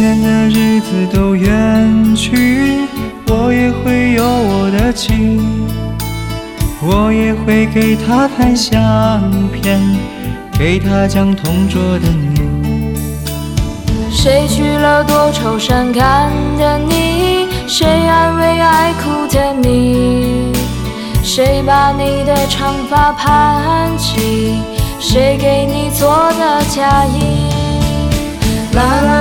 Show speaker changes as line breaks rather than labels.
天的日子都远去，我也会有我的妻，我也会给她拍相片，给她讲同桌的你。
谁娶了多愁善感的你？谁安慰爱哭的你？谁把你的长发盘起？谁给你做的嫁衣？啦啦。